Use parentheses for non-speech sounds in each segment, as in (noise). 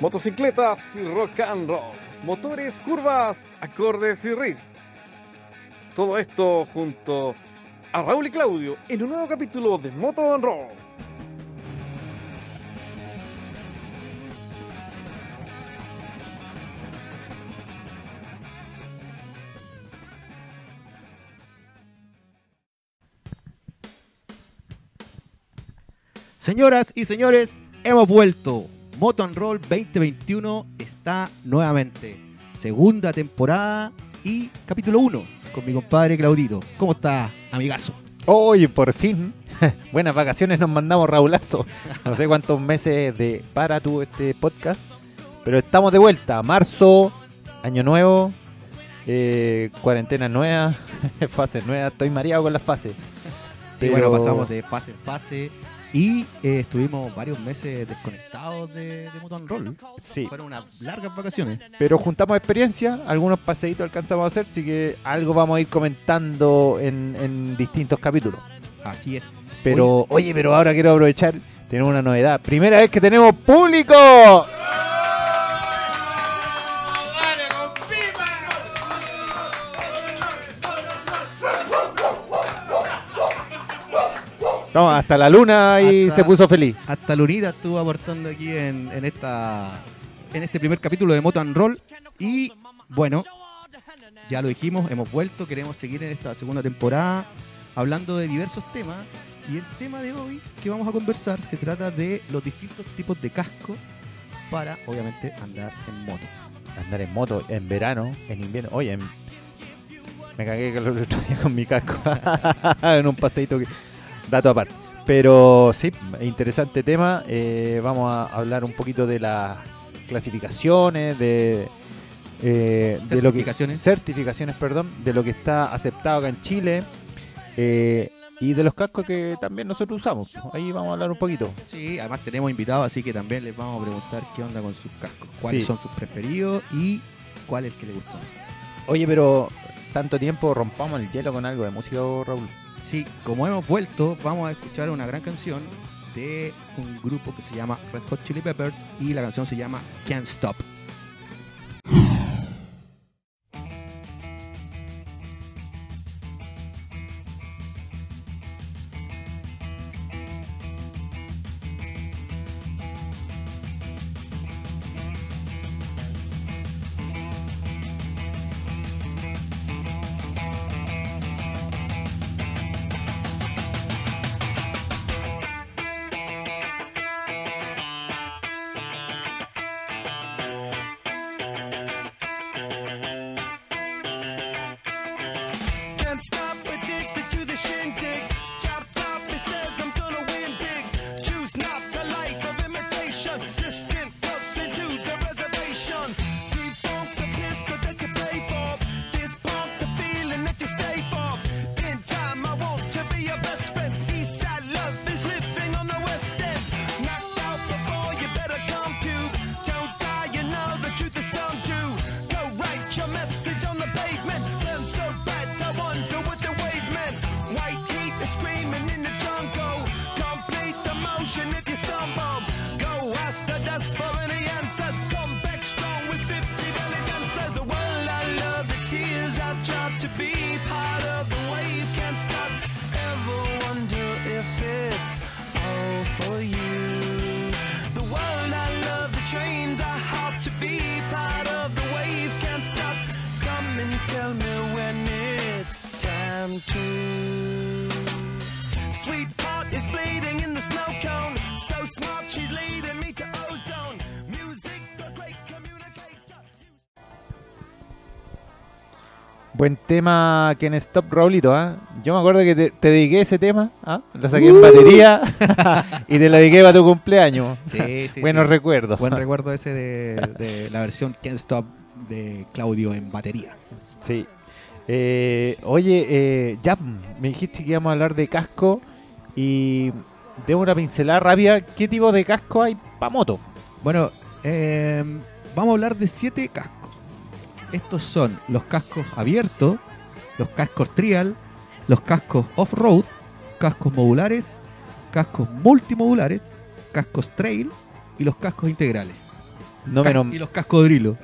Motocicletas y rock and roll. Motores, curvas, acordes y riff. Todo esto junto a Raúl y Claudio en un nuevo capítulo de Moto and Roll. Señoras y señores, hemos vuelto. Moto and Roll 2021 está nuevamente. Segunda temporada y capítulo 1 con mi compadre Claudito. ¿Cómo está, amigazo? Oye, por fin. (laughs) Buenas vacaciones nos mandamos, Raulazo. No sé cuántos meses de para tu este podcast. Pero estamos de vuelta. Marzo, año nuevo, eh, cuarentena nueva, (laughs) fase nueva. Estoy mareado con las fases. Sí, bueno, pasamos de fase en fase y eh, estuvimos varios meses desconectados de, de Moto and Roll. Sí. Fueron unas largas vacaciones. Pero juntamos experiencia, algunos paseitos alcanzamos a hacer, así que algo vamos a ir comentando en, en distintos capítulos. Así es. Pero, oye, pero ahora quiero aprovechar, tenemos una novedad. Primera vez que tenemos público. No, hasta la luna Hasta- se puso feliz. Hasta Lunita estuvo aportando aquí en, en esta en este primer capítulo de Moto and Roll. Y bueno, ya lo dijimos, hemos vuelto, queremos seguir en esta segunda temporada hablando de diversos temas. Y el tema de hoy que vamos a conversar se trata de los distintos tipos de casco para, obviamente, andar en moto. Andar en moto en verano, en invierno. Oye, en- me cagué el otro día con mi casco (laughs) (laughs) en un paseito. Que... Dato aparte. Pero sí, interesante tema. Eh, vamos a hablar un poquito de las clasificaciones, de, eh, de lo que Certificaciones. perdón, de lo que está aceptado acá en Chile eh, y de los cascos que también nosotros usamos. Ahí vamos a hablar un poquito. Sí, además tenemos invitados, así que también les vamos a preguntar qué onda con sus cascos, cuáles Sí. son sus preferidos y cuál es el que les gusta. más. Oye, pero tanto tiempo rompamos el hielo con algo de música, Raúl. Sí, como hemos vuelto, vamos a escuchar una gran canción de un grupo que se llama Red Hot Chili Peppers y la canción se llama Can't Stop. Buen tema Ken Stop Raulito, ¿ah? Yo me acuerdo que te, te dediqué ese tema, ¿ah? Lo saqué en batería (laughs) y te lo dediqué para tu cumpleaños. Sí, sí. (laughs) Buenos sí. recuerdos. Buen (laughs) recuerdo ese de, de la versión Can't Stop de Claudio en batería. Sí. Eh, oye, eh, ya me dijiste que íbamos a hablar de casco y de una pincelada rápida. ¿Qué tipo de casco hay para moto? Bueno, eh, vamos a hablar de siete cascos. Estos son los cascos abiertos, los cascos trial, los cascos off-road, cascos modulares, cascos multimodulares, cascos trail y los cascos integrales. No me Ca- nom- Y los cascos drilo.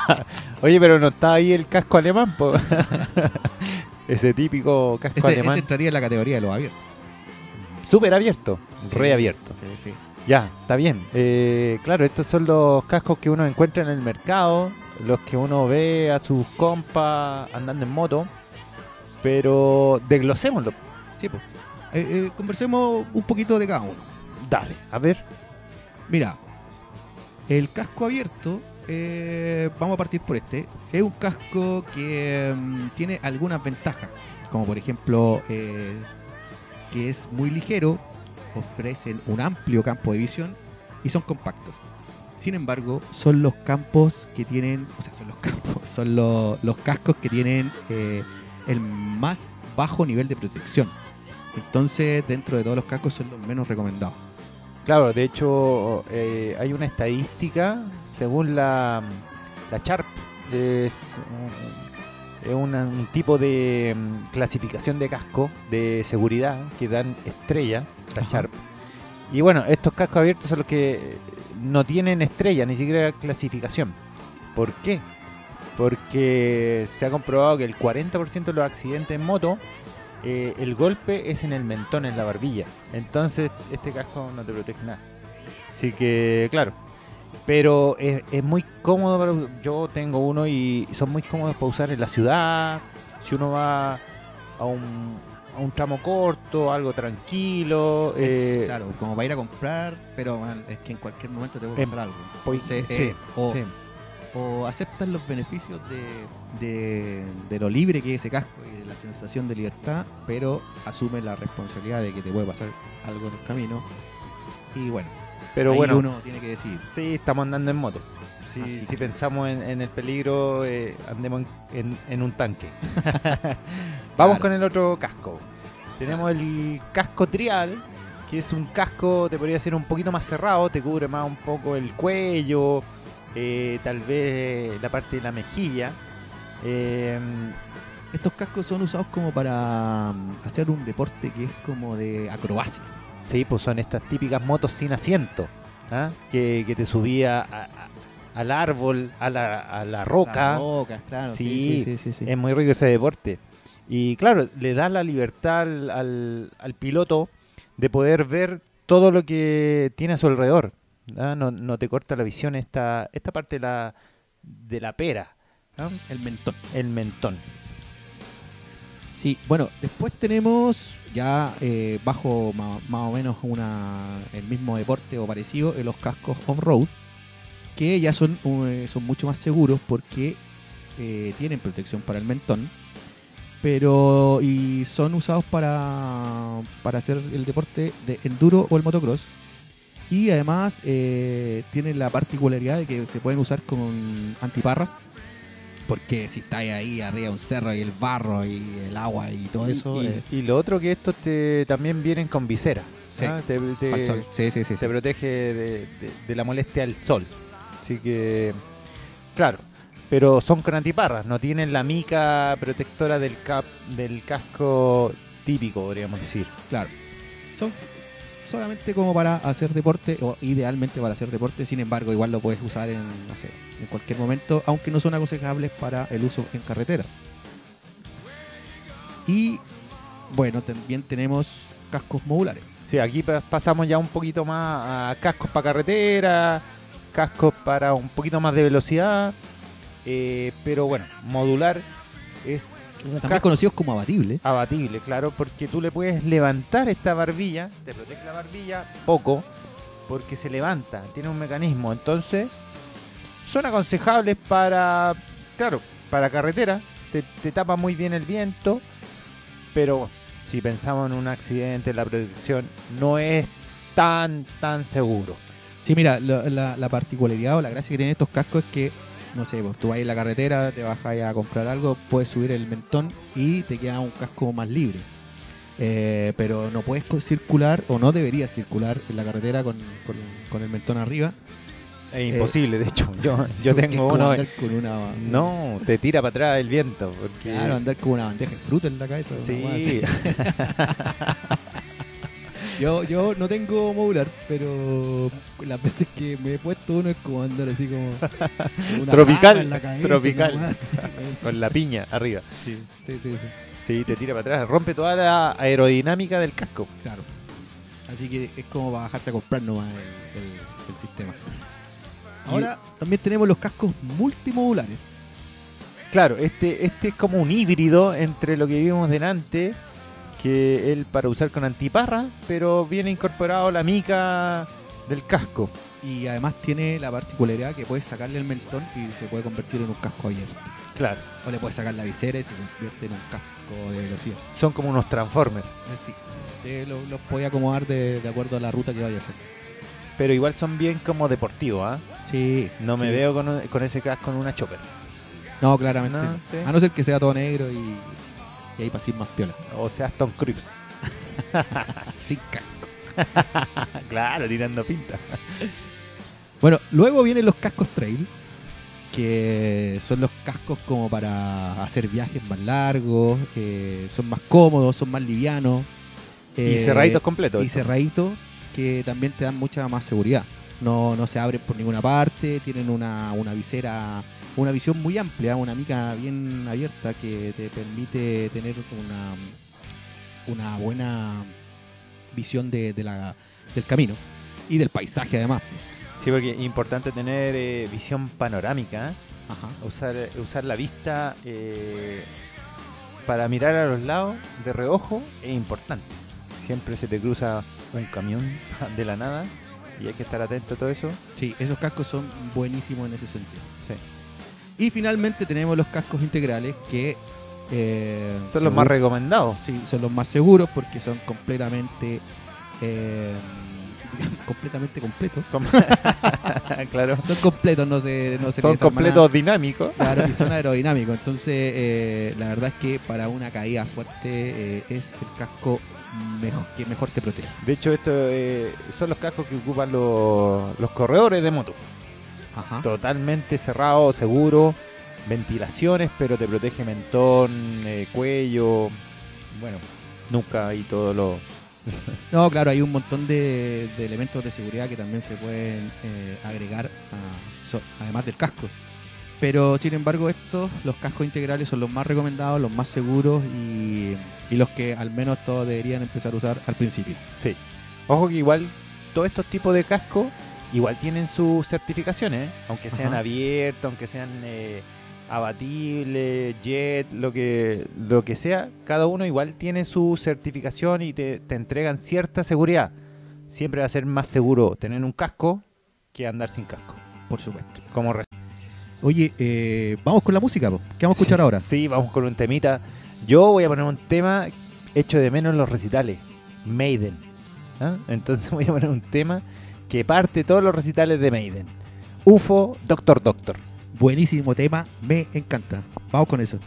(laughs) Oye, pero no está ahí el casco alemán, po. (laughs) Ese típico casco Ese, ese alemán. entraría en la categoría de los abiertos. Súper abierto, Sí. re abierto. Sí, sí. Ya, está bien. Eh, claro, estos son los cascos que uno encuentra en el mercado, los que uno ve a sus compas andando en moto. Pero desglosémoslo. Sí, pues. Eh, eh, conversemos un poquito de cada uno. Dale, a ver. Mira, el casco abierto, eh, vamos a partir por este. Es un casco que mm, tiene algunas ventajas, como por ejemplo que es muy ligero, ofrecen un amplio campo de visión y son compactos. Sin embargo, son los campos que tienen, o sea, son los (laughs) campos, son lo- los cascos que tienen eh, el más bajo nivel de protección. Entonces, dentro de todos los cascos son los menos recomendados. Claro, de hecho, eh, hay una estadística, según la, la Sharp, es, un- es una- un tipo de mm, clasificación de casco de seguridad que dan estrellas, la Ajá. Sharp. Y bueno, estos cascos abiertos son los que no tienen estrella, ni siquiera clasificación. ¿Por qué? Porque se ha comprobado que el 40% de los accidentes en moto eh, el golpe es en el mentón, en la barbilla. Entonces, este casco no te protege nada. Así que, claro. Pero es, es muy cómodo. Para, yo tengo uno y son muy cómodos para usar en la ciudad. Si uno va a un, a un tramo corto, algo tranquilo. eh, Claro, como para ir a comprar, pero man, es que en cualquier momento te puede Em, pasar algo. pues, Entonces, sí, eh, o, sí. o aceptas los beneficios de, de- de lo libre que es ese casco y de la sensación de libertad, pero asumes la responsabilidad de que te puede pasar algo en el camino. Y bueno, Pero ahí bueno, uno tiene que decidir. sí, estamos andando en moto. Si, pensamos en, en el peligro, eh, andemos en, un tanque. (laughs) (laughs) Vamos Claro. con el otro casco. Tenemos el casco trial, que es un casco, te podría decir, un poquito más cerrado, te cubre más un poco el cuello, eh, tal vez la parte de la mejilla. Eh, Estos cascos son usados como para mm, hacer un deporte que es como de acrobacia. sí, pues son estas típicas motos sin asiento, ¿ah? que, que te subía a- al árbol, a la, a la roca. Las rocas, claro. Sí, sí, sí. Es muy rico ese deporte. Y claro, le da la libertad al, al- al piloto de poder ver todo lo que tiene a su alrededor. ¿ah? No, no te corta la visión esta, esta parte de la, de la pera, ¿ah? El mentón. el mentón. Sí, bueno, después tenemos ya eh, bajo ma- más, o menos una, el mismo deporte o parecido en los cascos off-road, que ya son, eh, son mucho más seguros porque eh, tienen protección para el mentón, pero y son usados para, para hacer el deporte de enduro o el motocross. Y además eh, tienen la particularidad de que se pueden usar con antiparras. Porque si estáis ahí arriba un cerro y el barro y el agua y todo eso, y, eh, y lo otro que estos te, también vienen con visera. Sí, ¿ah? Te, te-. Sí, sí, protege de, de- de la molestia del sol. Así que, claro, pero son con antiparras, no tienen la mica protectora del, cap, del casco típico, podríamos decir. Claro. Son solamente como para hacer deporte, o idealmente para hacer deporte, sin embargo, igual lo puedes usar en, no sé, en cualquier momento, aunque no son aconsejables para el uso en carretera. Y bueno, también tenemos cascos modulares. Sí, aquí pa- pasamos ya un poquito más a cascos para carretera, cascos para un poquito más de velocidad, eh, pero bueno, modular es un También casco conocidos como abatibles. abatible, claro, porque tú le puedes levantar esta barbilla, te protege la barbilla poco, porque se levanta, tiene un mecanismo, entonces son aconsejables para, claro, para carretera, te, te tapa muy bien el viento, pero si pensamos en un accidente, la protección no es tan, tan seguro. Sí, mira, lo- la, la particularidad o la gracia que tienen estos cascos es que, no sé, pues tú vas en la carretera, te vas a comprar algo, puedes subir el mentón y te queda un casco más libre. Eh, pero no puedes circular o no deberías circular en la carretera con, con- con el mentón arriba. Es imposible, de hecho. Yo, Sí, (laughs) yo tengo uno. andar con una. No, te tira para atrás el viento. Porque... Claro, andar con una bandeja de fruta en la cabeza. una Sí. (laughs) Yo, yo no tengo modular, pero las veces que me he puesto uno es como andar así como. una Tropical, en la cabeza, tropical. Con la piña arriba. Sí, sí, sí, sí. Sí, te tira para atrás. Rompe toda la aerodinámica del casco. Claro. Así que es como para bajarse a comprar nomás el, el- el sistema. Ahora también tenemos los cascos multimodulares. Claro, este, este es como un híbrido entre lo que vimos delante, que él para usar con antiparra, pero viene incorporado la mica del casco. Y además tiene la particularidad que puedes sacarle el mentón y se puede convertir en un casco abierto. Claro, O le puedes sacar la visera y se convierte en un casco de velocidad. son como unos transformers. Te lo- los puedes acomodar de, de acuerdo a la ruta que vayas a hacer. pero igual son bien como deportivos, ¿ah? Sí. No me sí. veo con, con ese casco en una chopper. No, claramente. No, no. sí. A no ser que sea todo negro y, y ahí ir más piola. O sea, Tom Cruise. (laughs) Sin casco. (laughs) claro, tirando pinta. Bueno, luego vienen los cascos trail, que son los cascos como para hacer viajes más largos, eh, son más cómodos, son más livianos. y eh, cerraditos completos. Y cerraditos que también te dan mucha más seguridad. No, no se abren por ninguna parte, tienen una, una visera, una visión muy amplia, una mica bien abierta que te permite tener una, una buena visión de, de la, del camino y del paisaje además. Sí, porque es importante tener eh, visión panorámica. ¿eh? Ajá. usar, usar la vista eh, para mirar a los lados de reojo es importante. Siempre se te cruza un camión (laughs) de la nada y hay que estar atento a todo eso. Sí, esos cascos son buenísimos en ese sentido. Sí. Y finalmente tenemos los cascos integrales que eh, Son los más recomendados. Sí, son los más seguros porque son completamente eh, (laughs) completamente completos. Son, (laughs) (laughs) claro. Son completos, no se, no se Son completos dinámicos. Claro, y son aerodinámicos. Entonces, eh, la verdad es que para una caída fuerte eh, es el casco mejor, que mejor te protege. De hecho, estos eh, son los cascos que ocupan los, los corredores de moto. Ajá. Totalmente cerrado, seguro, ventilaciones, pero te protege mentón, eh, cuello, bueno, nuca y todo lo... (laughs) No, claro, hay un montón de, de elementos de seguridad que también se pueden eh, agregar a- so- además del casco. Pero sin embargo, estos, los cascos integrales son los más recomendados, los más seguros y, y los que al menos todos deberían empezar a usar al principio. Sí. Ojo que igual todos estos tipos de cascos igual tienen sus certificaciones, ¿eh? aunque sean Ajá. abiertos, aunque sean eh, abatibles, jet, lo que, lo que sea, cada uno igual tiene su certificación y te, te entregan cierta seguridad. Siempre va a ser más seguro tener un casco que andar sin casco. Por supuesto. Como Oye, eh, vamos con la música, po. ¿qué vamos a escuchar Sí, ahora? Sí, vamos con un temita. Yo voy a poner un tema hecho de menos en los recitales. Maiden. ¿ah? Entonces (laughs) voy a poner un tema que parte todos los recitales de Maiden. UFO, Doctor Doctor. Buenísimo tema, me encanta. Vamos con eso.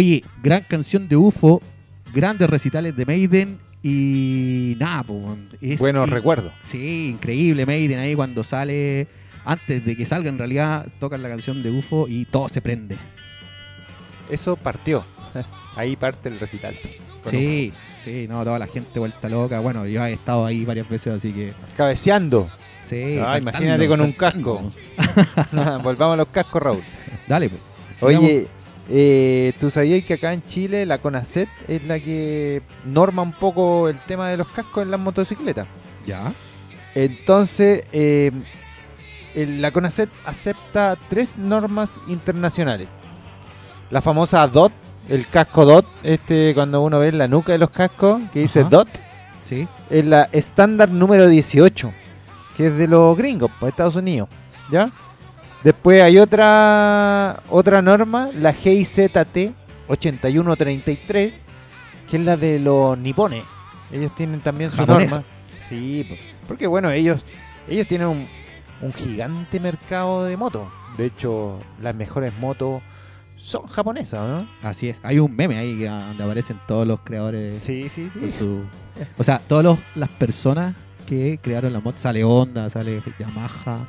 Oye, gran canción de UFO, grandes recitales de Maiden y nada, po, weón, es- Buenos y- recuerdos. Sí, increíble Maiden ahí cuando sale, antes de que salga en realidad, tocan la canción de UFO y todo se prende. Eso partió. (laughs) Ahí parte el recital. Sí, sí, no, toda la gente vuelta loca. Bueno, yo he estado ahí varias veces, así que Cabeceando. sí. Ah, saltando, imagínate con un casco. (laughs) (laughs) Volvamos a los cascos, Raúl. Dale, pues. Oye, eh, ¿tú sabías que acá en Chile la CONACET es la que norma un poco el tema de los cascos en las motocicletas? Ya. Entonces, eh, la CONACET acepta tres normas internacionales. La famosa DOT, el casco DOT, este cuando uno ve la nuca de los cascos que dice Ajá. DOT, Sí. es la estándar número 18, que es de los gringos, pues Estados Unidos, ¿ya? Después hay otra otra norma, la GIZT 8133, que es la de los nipones. Ellos tienen también su norma. Sí, po- porque bueno, ellos ellos tienen un, un gigante mercado de motos. De hecho, las mejores motos son japonesas, ¿no? Así es. Hay un meme ahí que- donde aparecen todos los creadores. Sí, sí, sí. su- O sea, todas las personas que crearon la moto. Sale Honda, sale Yamaha.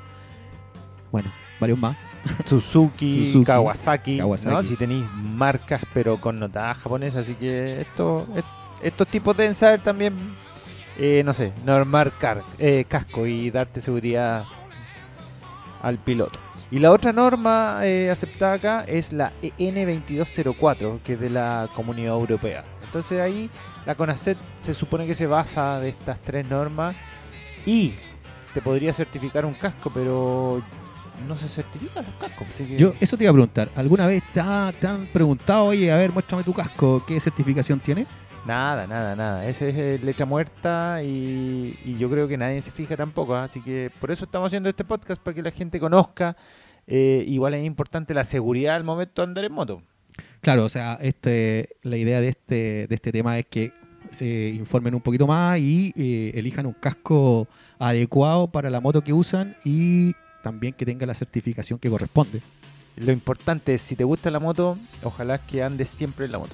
Bueno, varios más. Suzuki, Suzuki, Kawasaki, Kawasaki. ¿no? Si tenéis marcas pero connotadas japonesas, así que esto, est- estos tipos deben saber también, eh, no sé, normar car- eh, casco y darte seguridad al piloto. Y la otra norma eh, aceptada acá es la E EN2204, que es de la Comunidad Europea. Entonces ahí la CONACET se supone que se basa de estas tres normas y te podría certificar un casco, pero no se certifican los cascos. así que- Yo, eso te iba a preguntar. ¿Alguna vez te, ha- te han preguntado, oye, a ver, muéstrame tu casco, qué certificación tiene? Nada, nada, nada. Esa es eh, letra muerta y, y yo creo que nadie se fija tampoco. ¿ah? Así que por eso estamos haciendo este podcast, para que la gente conozca. Eh, igual es importante la seguridad al momento de andar en moto. Claro, o sea, este, la idea de este, de este tema es que se informen un poquito más y eh, elijan un casco adecuado para la moto que usan y también que tenga la certificación que corresponde. Lo importante es, si te gusta la moto, ojalá que andes siempre en la moto.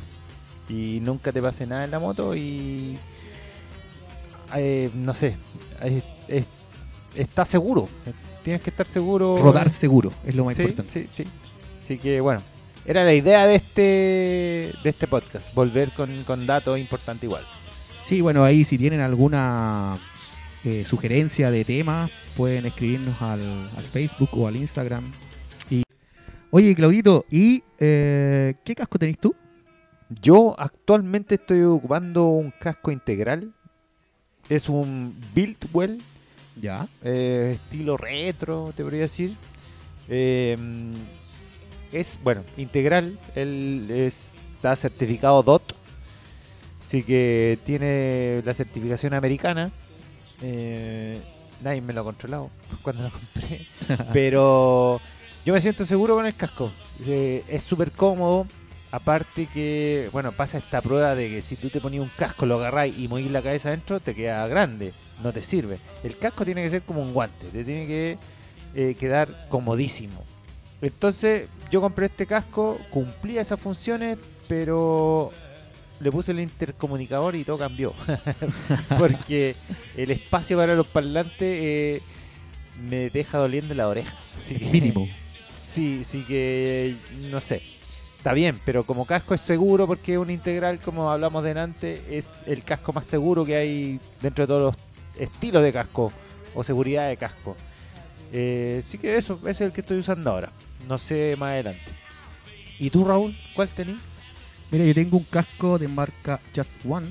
Y nunca te pase nada en la moto y... eh, no sé, es- es- estás seguro. Tienes que estar seguro. Rodar seguro es lo más Sí, importante. Sí, sí. Así que bueno, era la idea de este de este podcast, volver con, con datos importantes igual. Sí, bueno, ahí si tienen alguna eh, sugerencia de tema, pueden escribirnos al, al Facebook o al Instagram. Y, oye, Claudito, ¿y eh, qué casco tenés tú? Yo actualmente estoy ocupando un casco integral. Es un Builtwell, Ya. eh, estilo retro, te podría decir. Eh, es, bueno, integral. Él es- está certificado DOT. Así que tiene la certificación americana. Eh, nadie me lo ha controlado (laughs) cuando lo compré. (laughs) Pero yo me siento seguro con el casco. Eh, es súper cómodo. Aparte que, bueno, pasa esta prueba de que si tú te ponías un casco, lo agarráis y movís la cabeza adentro, te queda grande, no te sirve. El casco tiene que ser como un guante, te tiene que eh, quedar comodísimo. Entonces yo compré este casco, cumplía esas funciones, pero le puse el intercomunicador y todo cambió. (laughs) Porque el espacio para los parlantes eh, me deja doliendo la oreja. Así que- Mínimo. Sí, sí que no sé. Está bien, pero como casco es seguro porque es un integral, como hablamos delante, es el casco más seguro que hay dentro de todos los estilos de casco o seguridad de casco. Eh, sí que eso, ese es el que estoy usando ahora. No sé más adelante. ¿Y tú, Raúl? ¿Cuál tenés? Mira, yo tengo un casco de marca Just One,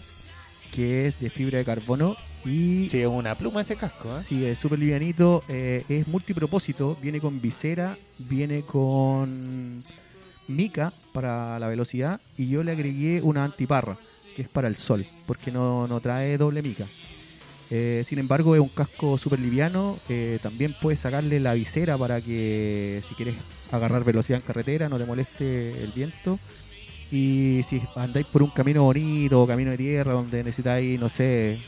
que es de fibra de carbono y Sí, es una pluma ese casco, ¿eh? Sí, es súper livianito, eh, es multipropósito, viene con visera, viene con mica para la velocidad y yo le agregué una antiparra, que es para el sol, porque no, no trae doble mica. Eh, sin embargo, es un casco súper liviano, eh, también puedes sacarle la visera para que si quieres agarrar velocidad en carretera no te moleste el viento. Y si andáis por un camino bonito camino de tierra donde necesitáis, no sé,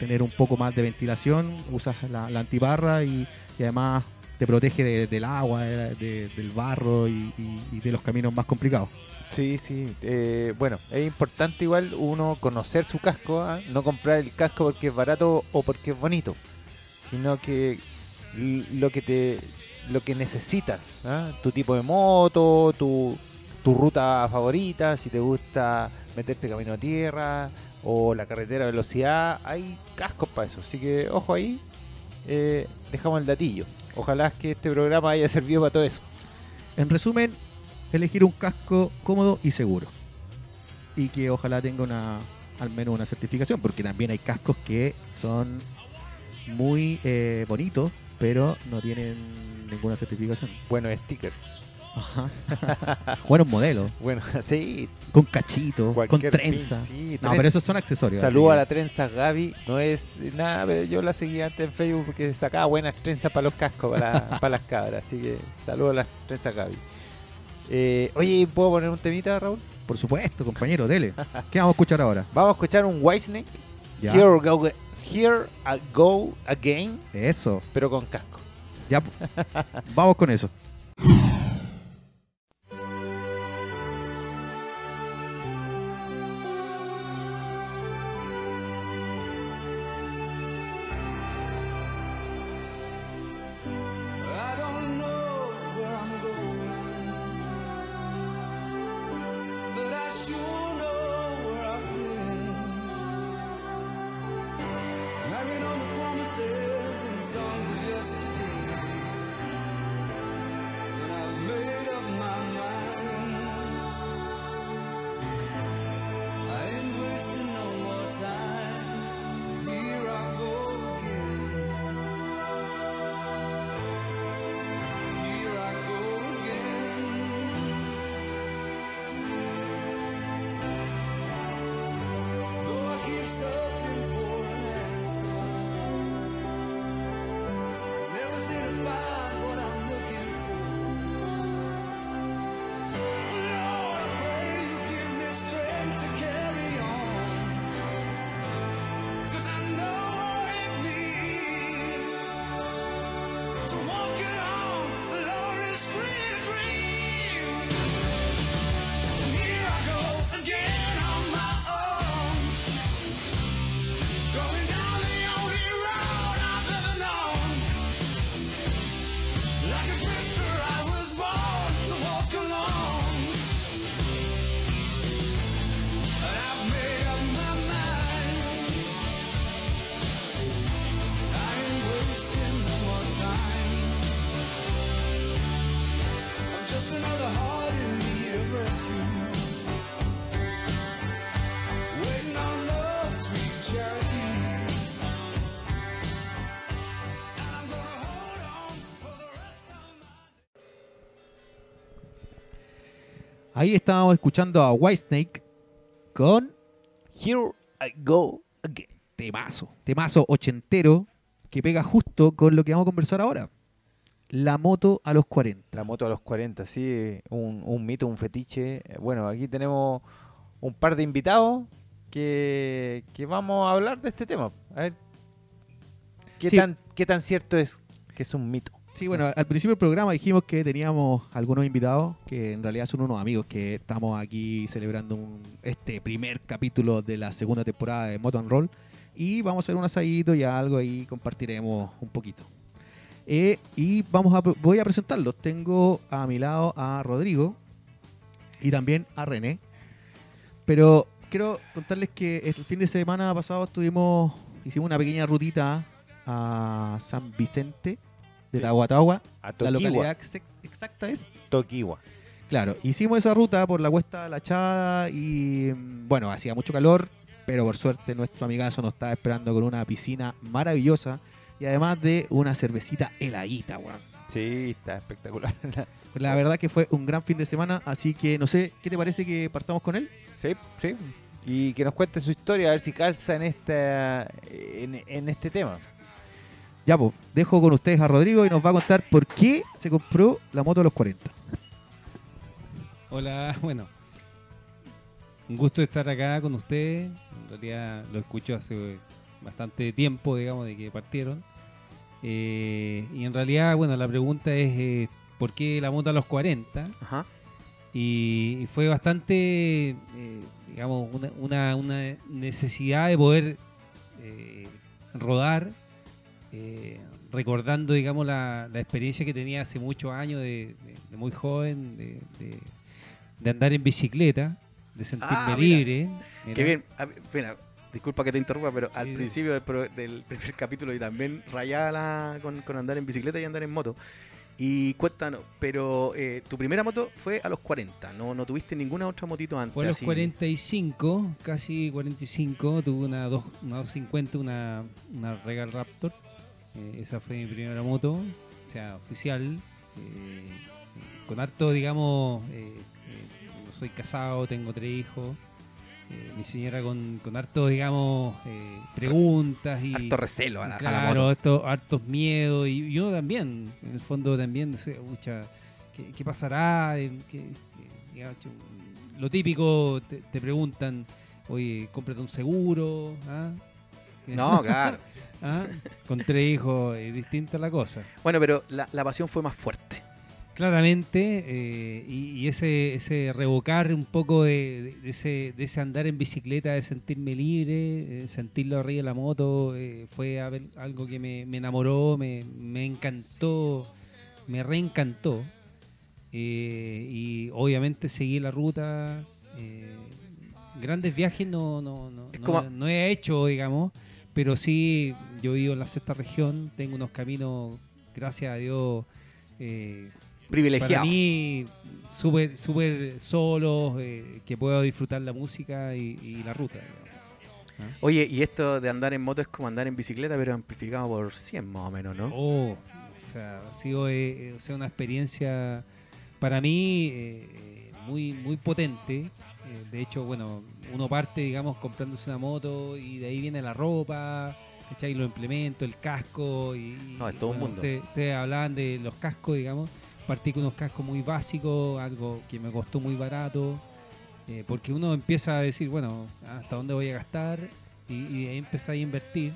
tener un poco más de ventilación, usas la, la antiparra y, además te protege de- del agua, de- de- del barro y, de los caminos más complicados. Sí, sí. eh, bueno, es importante igual uno conocer su casco, ¿ah? no comprar el casco porque es barato o porque es bonito, sino que lo que te lo que necesitas, ¿ah? tu tipo de moto, tu, tu ruta favorita, si te gusta meterte camino a tierra o la carretera a velocidad, hay cascos para eso. Así que ojo ahí, eh, dejamos el datillo. Ojalá que este programa haya servido para todo eso. En resumen, elegir un casco cómodo y seguro. Y que ojalá tenga una al menos una certificación, porque también hay cascos que son muy eh, bonitos, pero no tienen ninguna certificación. Bueno, sticker. Ajá. (laughs) Buenos modelos, Bueno, (laughs) sí, con cachito, con trenza. pin, sí, No, tren- pero esos son accesorios. Saludo a la trenza Gaby. No es nada, pero yo la seguí antes en Facebook porque sacaba buenas trenzas para los cascos, para, (laughs) para las cabras. Así que saludo a las trenzas Gaby. Eh, oye, ¿puedo poner un temita, Raúl? Por supuesto, compañero, dele. ¿Qué vamos a escuchar ahora? Vamos a escuchar un Whitesnake. Ya. Here, go, here I go again, Eso. pero con casco. Ya. vamos con eso. Ahí estábamos escuchando a Whitesnake con Here I go again. temazo. Temazo ochentero que pega justo con lo que vamos a conversar ahora. La moto a los 40. La moto a los 40, sí, un, un mito, un fetiche. Eh, Bueno, aquí tenemos un par de invitados que, que vamos a hablar de este tema. A ver, ¿qué, Sí. tan, ¿qué tan cierto es que es un mito? Sí, bueno, al principio del programa dijimos que teníamos algunos invitados que en realidad son unos amigos que estamos aquí celebrando un- este primer capítulo de la segunda temporada de Moto and Roll y vamos a hacer un asadito y algo ahí compartiremos un poquito. Eh, y vamos a, voy a presentarlos. Tengo a mi lado a Rodrigo y también a René. Pero quiero contarles que el fin de semana pasado estuvimos, hicimos una pequeña rutita a San Vicente de Sí. Tahuatahua. A La localidad ex- exacta es. Toquiwa. Claro, hicimos esa ruta por la Cuesta de la Chada y mm, bueno, hacía mucho calor, pero por suerte nuestro amigazo nos estaba esperando con una piscina maravillosa y además de una cervecita heladita, weón. Sí, está espectacular. (laughs) La verdad que fue un gran fin de semana, así que no sé, ¿qué te parece que partamos con él? sí, sí. Y que nos cuente su historia, a ver si calza en, esta, en, en este tema. Ya, pues, dejo con ustedes a Rodrigo y nos va a contar por qué se compró la moto a los 40. Hola, (laughs) bueno. Un gusto estar acá con ustedes. En realidad lo escucho hace bastante tiempo, digamos, de que partieron. Eh, y en realidad, bueno, la pregunta es eh, ¿por qué la moto a los 40? Ajá. Y, y fue bastante, eh, digamos, una, una- una necesidad de poder eh, rodar, eh, recordando, digamos, la, la experiencia que tenía hace muchos años de, de- de muy joven, de, de- andar en bicicleta, de sentirme Ah, mira. libre. Qué bien. A ver, mira, disculpa que te interrumpa, pero al principio del, pro- del primer (laughs) capítulo y también rayaba la- con, con andar en bicicleta y andar en moto. Y cuéntanos, pero eh, tu primera moto fue a los 40, ¿no, no tuviste ninguna otra motito antes? Fue a los así? 45, casi 45, tuve una, dos, una 250, una, una Regal Raptor. Eh, esa fue mi primera moto, o sea, oficial. eh, con harto, digamos, eh, soy casado, tengo tres hijos. eh, mi señora con, con harto, digamos, eh, preguntas y... Harto recelo a la, a la Claro, moto. harto- hartos miedos y, y uno también, en el fondo también, pucha, ¿qué, qué pasará? Eh, ¿Qué- qué- digamos, chu- lo típico, te, te preguntan, oye, cómprate un seguro, ¿ah? No, claro. (laughs) ¿Ah? Con tres hijos es distinta la cosa. Bueno, pero la, la pasión fue más fuerte. Claramente, eh, y, y ese, ese revocar un poco de, ese, de ese andar en bicicleta, de sentirme libre, eh, sentirlo arriba de la moto, eh, fue algo que me, me enamoró, me, me encantó, me reencantó. Eh, y obviamente seguí la ruta. eh, grandes viajes no, no, no, no- no he hecho, digamos, pero sí, yo vivo en la sexta región, tengo unos caminos, gracias a Dios, eh, para Privilegiado. mí súper súper solos, eh, que puedo disfrutar la música y, y la ruta. ¿Ah? Oye, y esto de andar en moto es como andar en bicicleta, pero amplificado por 100 más o menos, ¿no? Oh, o sea, ha sido eh, eh, o sea, una experiencia para mí eh, eh, muy, muy potente. Eh, de hecho, bueno, uno parte, digamos, comprándose una moto y de ahí viene la ropa, ¿cachai? Los implementos, el casco. Y, No, es todo un bueno, mundo. Ustedes ustedes hablaban de los cascos, digamos. Partí con unos cascos muy básicos, algo que me costó muy barato. eh, porque uno empieza a decir, bueno, ¿hasta dónde voy a gastar? Y, y ahí empecé a invertir.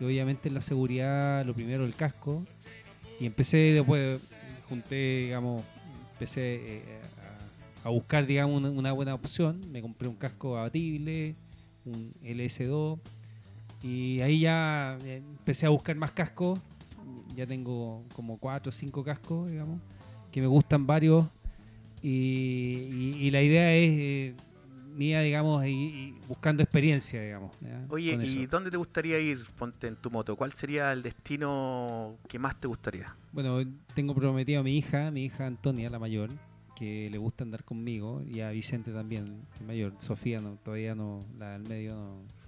Y obviamente en la seguridad, lo primero el casco. Y empecé después, junté, digamos, empecé eh, a, a buscar, digamos, una, una buena opción. Me compré un casco abatible, un LS2. Y ahí ya eh, empecé a buscar más cascos. Ya tengo como cuatro o cinco cascos, digamos, que me gustan varios. Y, y- y la idea es eh, mía, digamos, y, y buscando experiencia, digamos. ¿ya? Oye, ¿y dónde te gustaría ir, ponte en tu moto? ¿Cuál sería el destino que más te gustaría? Bueno, tengo prometido a mi hija, mi hija Antonia, la mayor, que le gusta andar conmigo, y a Vicente también, el mayor. Sofía no, todavía no, la del medio no-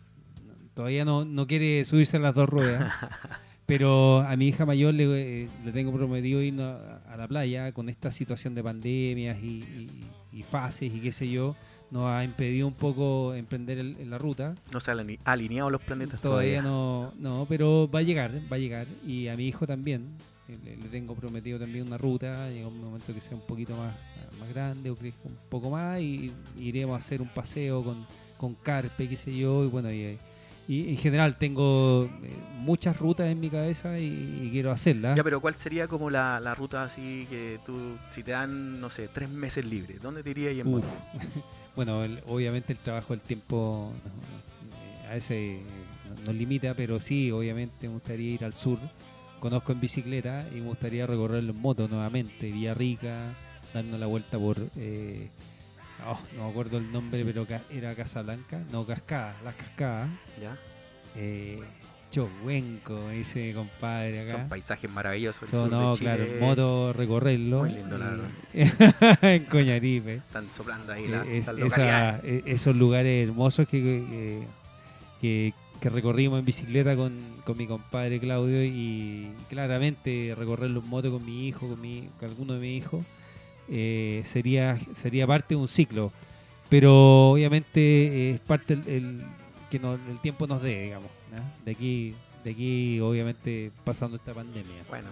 todavía no, no quiere subirse a las dos ruedas. (laughs) Pero a mi hija mayor le, eh, le tengo prometido ir a, a la playa con esta situación de pandemias y, y- y fases y qué sé yo. Nos ha impedido un poco emprender el- en la ruta. No se han ali- alineado los planetas Todavía todavía. no, no, pero va a llegar, va a llegar. Y a mi hijo también. eh, Le, le tengo prometido también una ruta. Llega un momento que sea un poquito más, más grande o crezca un poco más. Y, y iremos a hacer un paseo con, con carpe, qué sé yo. Y bueno, y, y en general tengo eh, muchas rutas en mi cabeza y, y quiero hacerlas. Ya, pero ¿cuál sería como la, la ruta así que tú, si te dan, no sé, tres meses libres, ¿dónde te irías y en Uf. moto? (laughs) Bueno, el- obviamente el trabajo, el tiempo eh, a veces eh, no- nos limita, pero sí, obviamente me gustaría ir al sur. Conozco en bicicleta y me gustaría recorrerlo en moto nuevamente, Villarrica, darnos la vuelta por, eh, oh, no me acuerdo el nombre, pero era Casablanca, no, Cascada, las Cascadas. ¿Ya? Eh, Chocuenco, ese compadre acá. Son paisajes maravillosos. de no, Chile. claro, en moto recorrerlo. Muy lindo, la y- (laughs) en Coñaripe. Están soplando ahí la, Eh, es- esa- eh, esos lugares hermosos que, que, que- que recorrimos en bicicleta con, con mi compadre Claudio y claramente recorrerlo en moto con mi hijo, con, mi, con alguno de mis hijos, eh, sería, sería parte de un ciclo. Pero obviamente eh, es parte el, el- que nos- el tiempo nos dé, digamos. De aquí, de aquí obviamente pasando esta pandemia. Bueno,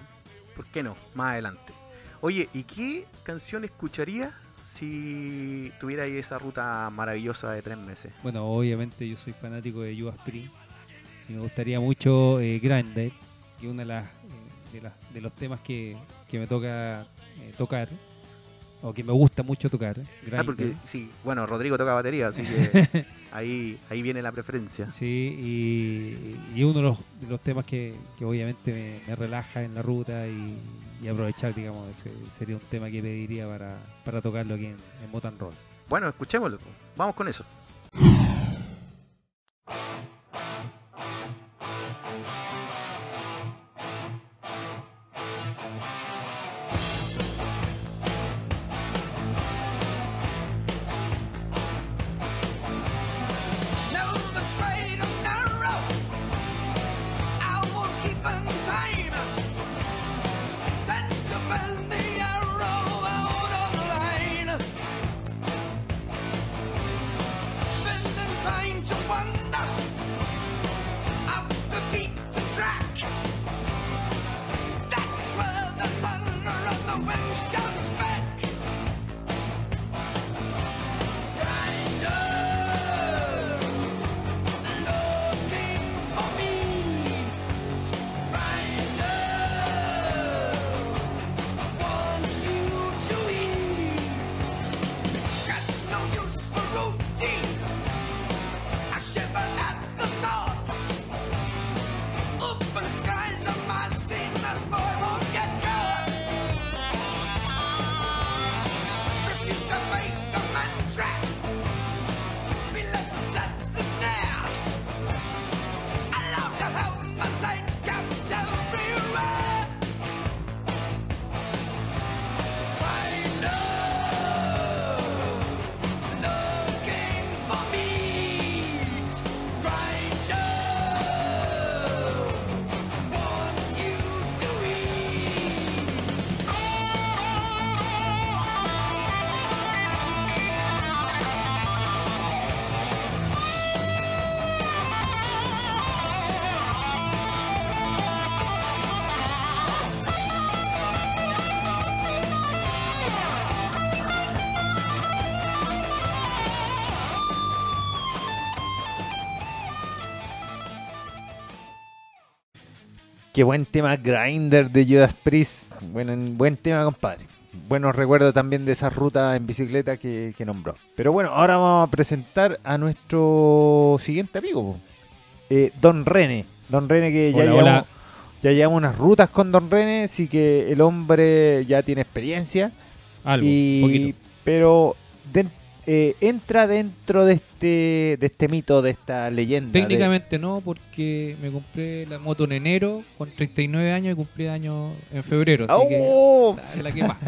¿por qué no? Más adelante. Oye, ¿y qué canción escucharías si tuviera ahí esa ruta maravillosa de tres meses? Bueno, obviamente yo soy fanático de Judas Priest y me gustaría mucho eh, Grindr, que uno de, las, eh, de, las- de los temas que, que me toca eh, tocar, o que me gusta mucho tocar. Ah, Grindr. porque sí, bueno, Rodrigo toca batería, así que (laughs) ahí, ahí viene la preferencia. Sí, y, y uno de los, de los temas que, que obviamente me, me relaja en la ruta y, y aprovechar, digamos, ese sería un tema que pediría para, para tocarlo aquí en, en Motan Roll. Bueno, escuchémoslo. Vamos con eso. Qué buen tema Grinder de Judas Priest. Buen, buen tema, compadre. Buenos recuerdos también de esa ruta en bicicleta que, que nombró. Pero bueno, ahora vamos a presentar a nuestro siguiente amigo. Eh, Don Rene. Don Rene que ya Hola, llevamos, ya llevamos unas rutas con Don Rene, así que el hombre ya tiene experiencia. Algo, y, poquito. Pero den- eh, entra dentro de este, de este mito, de esta leyenda. de- Técnicamente no, porque me compré la moto en enero con 39 años y cumplí años en febrero. Así ¡Oh! que la, (laughs) quemá.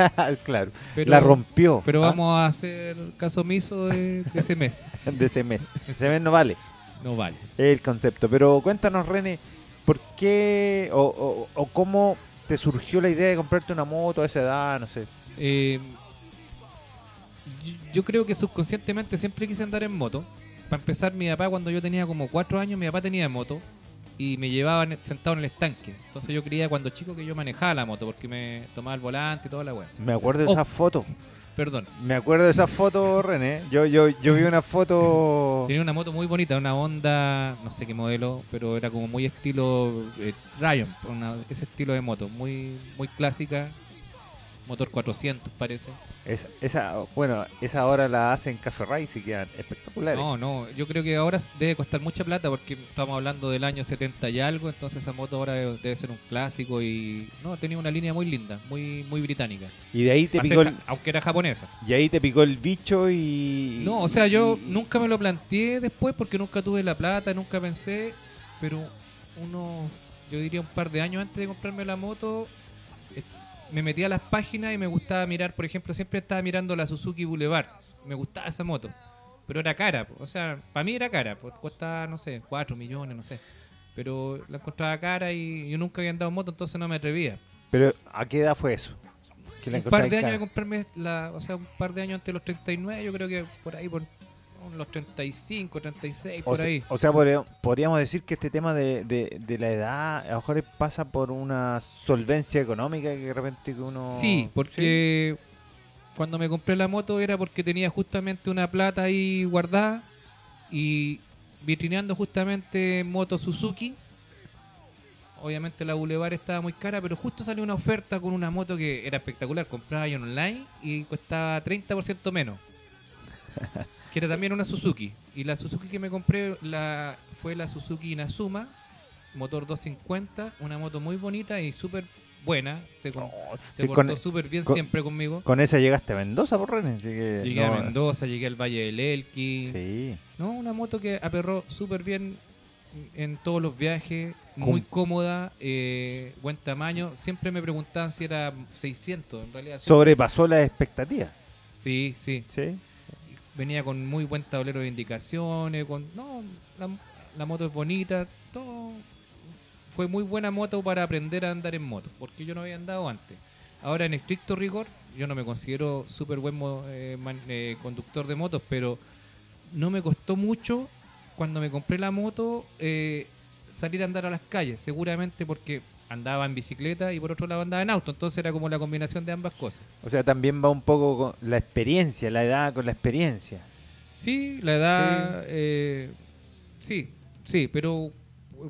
claro, Pero, la rompió. Pero ¿ah? vamos a hacer caso omiso de, de ese mes. (laughs) de ese mes. Ese mes no vale. No vale. El concepto. Pero cuéntanos, René, ¿por qué o, o- o cómo te surgió la idea de comprarte una moto a esa edad? No sé. Eh, yo- creo que subconscientemente siempre quise andar en moto. Para empezar, mi papá cuando yo tenía como 4 años, mi papá tenía moto y me llevaba en- sentado en el estanque. Entonces yo creía cuando chico que yo manejaba la moto porque me tomaba el volante y toda la weá. Me acuerdo de Oh. esa foto. Perdón. Me acuerdo de esa foto, René. Yo, yo, yo vi una foto. Tenía una moto muy bonita, una Honda, no sé qué modelo, pero era como muy estilo eh, Triumph, una- ese estilo de moto, muy muy clásica. Motor 400 parece. Esa, esa, bueno, esa ahora la hacen Café y quedan espectaculares. No, no, yo creo que ahora debe costar mucha plata porque estamos hablando del año 70 y algo, entonces esa moto ahora debe, debe ser un clásico y no, tenía una línea muy linda, muy muy británica. Y de ahí te picó el, aunque era japonesa. y ahí te picó el bicho y. No, o sea, yo y- nunca me lo planteé después porque nunca tuve la plata, nunca pensé, pero uno, yo diría un par de años antes de comprarme la moto, me metí a las páginas y me gustaba mirar, por ejemplo, siempre estaba mirando la Suzuki Boulevard, me gustaba esa moto, pero era cara, po, o sea, para mí era cara, pues cuesta, no sé, 4 millones, no sé, pero la encontraba cara y yo nunca había andado en moto, entonces no me atrevía. Pero ¿a qué edad fue eso? Un par de años de comprarme la, o sea, un par de años antes de los 39, yo creo que por ahí, por los 35, 36, O por sea, ahí. o sea, podría- podríamos decir que este tema de, de- de la edad a lo mejor pasa por una solvencia económica que de repente uno... Sí, porque cuando me compré la moto era porque tenía justamente una plata ahí guardada y vitrineando justamente moto Suzuki Obviamente la Boulevard estaba muy cara, pero justo salió una oferta con una moto que era espectacular. Compraba yo online y costaba 30% menos. (laughs) que era también una Suzuki. Y la Suzuki que me compré la, fue la Suzuki Inazuma, motor 250, una moto muy bonita y súper buena. Se, con- se sí, portó con- súper bien con- siempre conmigo. Con esa llegaste a Mendoza, por René. Así que Llegué no- a Mendoza, llegué al Valle del Elqui. Sí. No, una moto que aperró súper bien en todos los viajes, ¿Cómo? muy cómoda, eh, buen tamaño. Siempre me preguntaban si era 600, en realidad. Sobrepasó las expectativas. Sí, sí. Sí. Venía con muy buen tablero de indicaciones, con... No, la, moto es bonita, todo... Fue muy buena moto para aprender a andar en moto, porque yo no había andado antes. Ahora, en estricto rigor, yo no me considero súper buen eh, eh, conductor de motos, pero no me costó mucho cuando me compré la moto eh, salir a andar a las calles, seguramente porque andaba en bicicleta y por otro lado andaba en auto, entonces era como la combinación de ambas cosas. O sea, también va un poco con la experiencia, la edad con la experiencia. Sí, la edad, eh, sí, sí, pero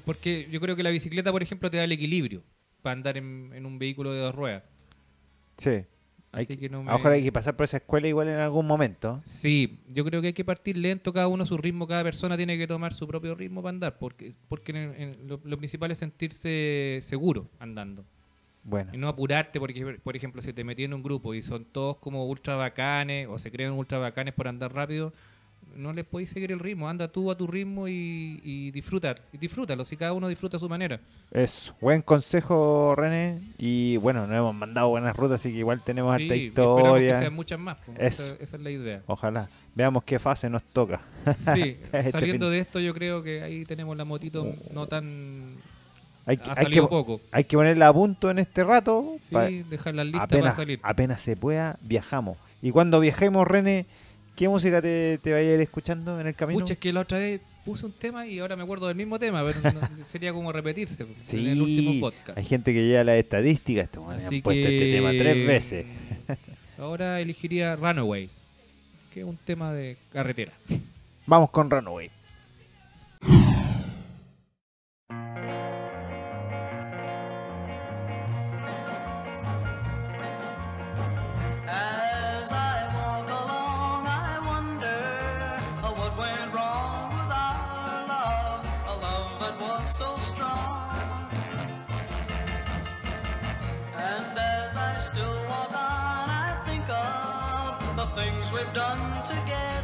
porque yo creo que la bicicleta, por ejemplo, te da el equilibrio para andar en, en un vehículo de dos ruedas. Sí. Hay Así que, que no a lo mejor hay que pasar por esa escuela igual en algún momento. Sí, yo creo que hay que partir lento, cada uno su ritmo, cada persona tiene que tomar su propio ritmo para andar, porque, porque en- en- lo, lo principal es sentirse seguro andando. Bueno, Y no apurarte, porque, por ejemplo, si te metí en un grupo y son todos como ultra bacanes o se creen ultra bacanes por andar rápido, no les podéis seguir el ritmo. Anda tú a tu ritmo y, y disfruta. Y disfrútalo, si cada uno disfruta a su manera. es buen consejo, René. Y bueno, nos hemos mandado buenas rutas, así que igual tenemos Sí, harta esperamos que historia. sean muchas más. pues. Eso. Esa, esa es la idea. Ojalá. Veamos qué fase nos toca. Sí, (laughs) Este saliendo fin- de esto yo creo que ahí tenemos la motito no tan... Hay, que- hay poco. hay que ponerla a punto en este rato. Sí, dejarla lista para apenas, salir. apenas se pueda, viajamos. Y cuando viajemos, René, ¿qué música te, te va a ir escuchando en el camino? Pucha, es que la otra vez puse un tema y ahora me acuerdo del mismo tema, pero no- (laughs) sería como repetirse pues, sí, en el último podcast. hay gente que lleva las estadísticas. Así han puesto que este tema tres veces. (laughs) Ahora elegiría Runaway, que es un tema de carretera. Vamos con Runaway. We've done together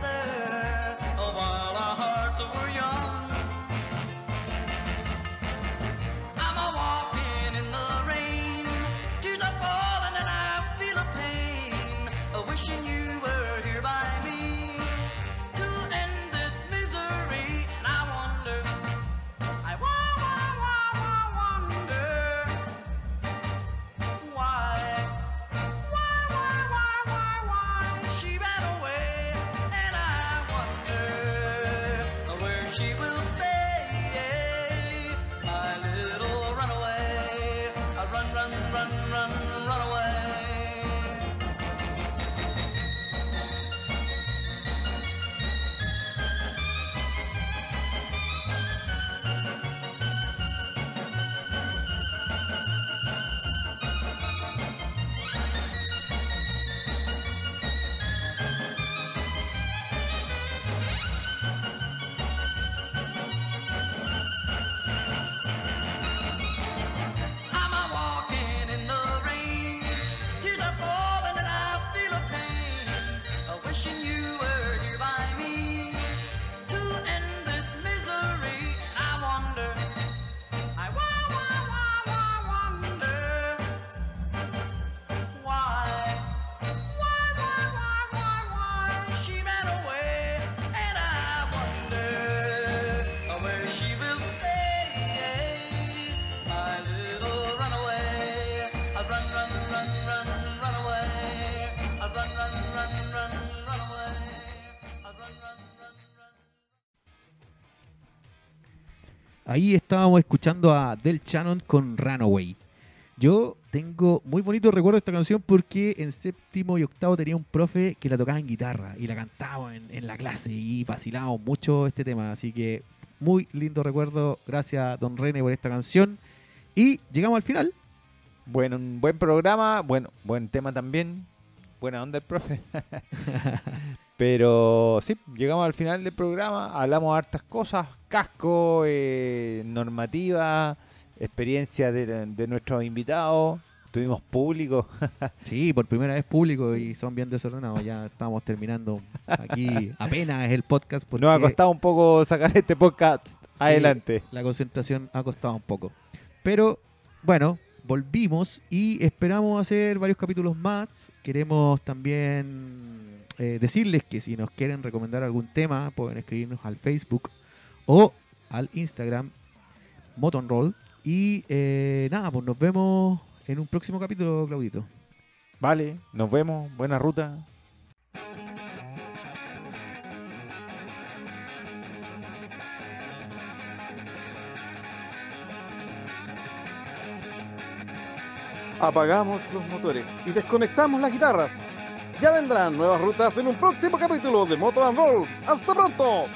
Ahí estábamos escuchando a Del Shannon con Runaway. Yo tengo muy bonito recuerdo de esta canción porque en séptimo y octavo tenía un profe que la tocaba en guitarra y la cantábamos en, en la clase y vacilábamos mucho este tema. Así que muy lindo recuerdo. Gracias, don René, por esta canción. Y llegamos al final. Bueno, un buen programa, bueno, buen tema también. Buena onda el profe. (laughs) Pero sí, llegamos al final del programa, hablamos hartas cosas, casco, eh, normativa, experiencia de, de nuestros invitados, tuvimos público. (laughs) Sí, por primera vez público y son bien desordenados. Ya estamos terminando aquí (laughs) apenas el podcast. Porque Nos ha costado un poco sacar este podcast adelante. La concentración ha costado un poco. Pero bueno, volvimos y esperamos hacer varios capítulos más. Queremos también eh, decirles que si nos quieren recomendar algún tema, pueden escribirnos al Facebook o al Instagram Motonroll. Y eh, nada, pues nos vemos en un próximo capítulo, Claudito. Vale, nos vemos, buena ruta. Apagamos los motores y desconectamos las guitarras. Ya vendrán nuevas rutas en un próximo capítulo de Moto and Roll. ¡Hasta pronto!